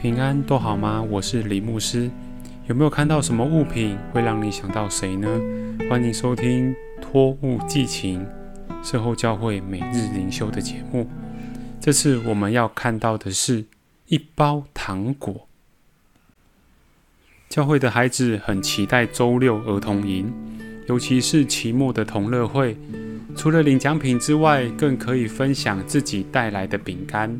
平安都好吗？我是李牧师。有没有看到什么物品会让你想到谁呢？欢迎收听托物寄情事后教会每日灵修的节目。这次我们要看到的是一包糖果。教会的孩子很期待周六儿童营，尤其是期末的同乐会。除了领奖品之外，更可以分享自己带来的饼干。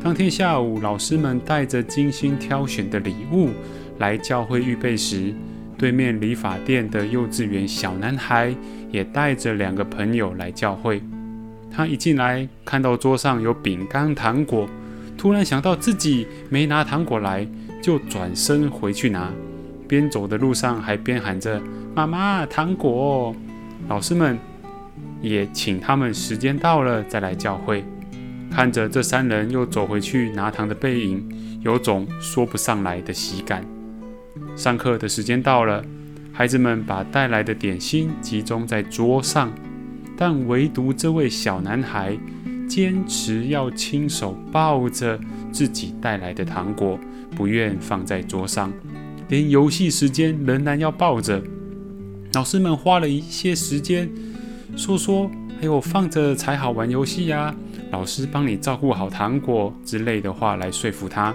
当天下午，老师们带着精心挑选的礼物来教会预备时，对面理发店的幼稚园小男孩也带着两个朋友来教会。他一进来，看到桌上有饼干、糖果，突然想到自己没拿糖果来，就转身回去拿。边走的路上还边喊着：“妈妈，糖果！”老师们也请他们时间到了再来教会。看着这三人又走回去拿糖的背影，有种说不上来的喜感。上课的时间到了，孩子们把带来的点心集中在桌上，但唯独这位小男孩坚持要亲手抱着自己带来的糖果，不愿放在桌上，连游戏时间仍然要抱着。老师们花了一些时间，说说还有放着才好玩游戏呀。老师帮你照顾好糖果之类的话来说服他，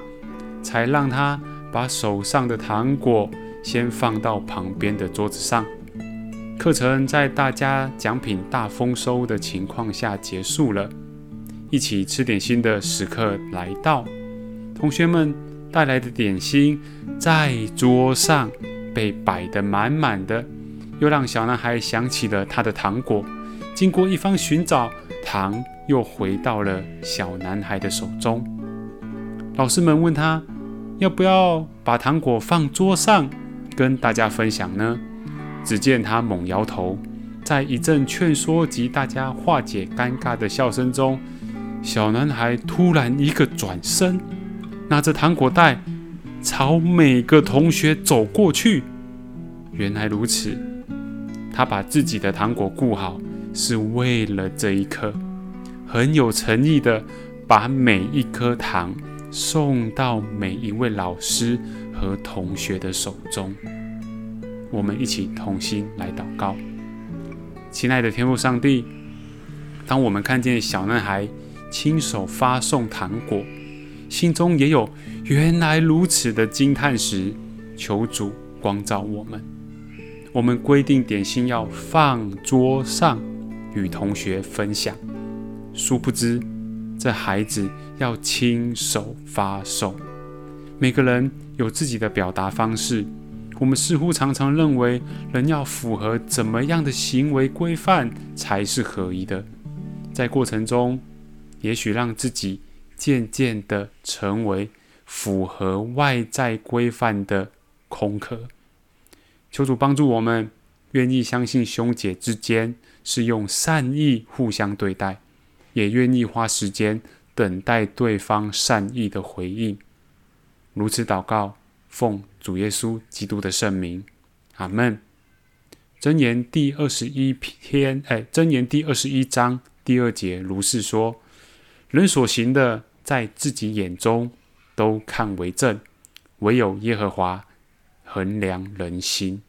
才让他把手上的糖果先放到旁边的桌子上。课程在大家奖品大丰收的情况下结束了，一起吃点心的时刻来到。同学们带来的点心在桌上被摆得满满的，又让小男孩想起了他的糖果。经过一番寻找，糖。又回到了小男孩的手中。老师们问他要不要把糖果放桌上跟大家分享呢？只见他猛摇头。在一阵劝说及大家化解尴尬的笑声中，小男孩突然一个转身，拿着糖果袋朝每个同学走过去。原来如此，他把自己的糖果顾好，是为了这一刻。很有诚意的把每一颗糖送到每一位老师和同学的手中。我们一起同心来祷告，亲爱的天父上帝，当我们看见小男孩亲手发送糖果，心中也有原来如此的惊叹时，求主光照我们。我们规定点心要放桌上，与同学分享。殊不知，这孩子要亲手发送。每个人有自己的表达方式。我们似乎常常认为，人要符合怎么样的行为规范才是合宜的。在过程中，也许让自己渐渐的成为符合外在规范的空壳。求主帮助我们，愿意相信兄姐之间是用善意互相对待。也愿意花时间等待对方善意的回应，如此祷告，奉主耶稣基督的圣名，阿门。箴言第二十一篇，哎，箴言第二十一章第二节如是说：人所行的，在自己眼中都看为正，唯有耶和华衡量人心。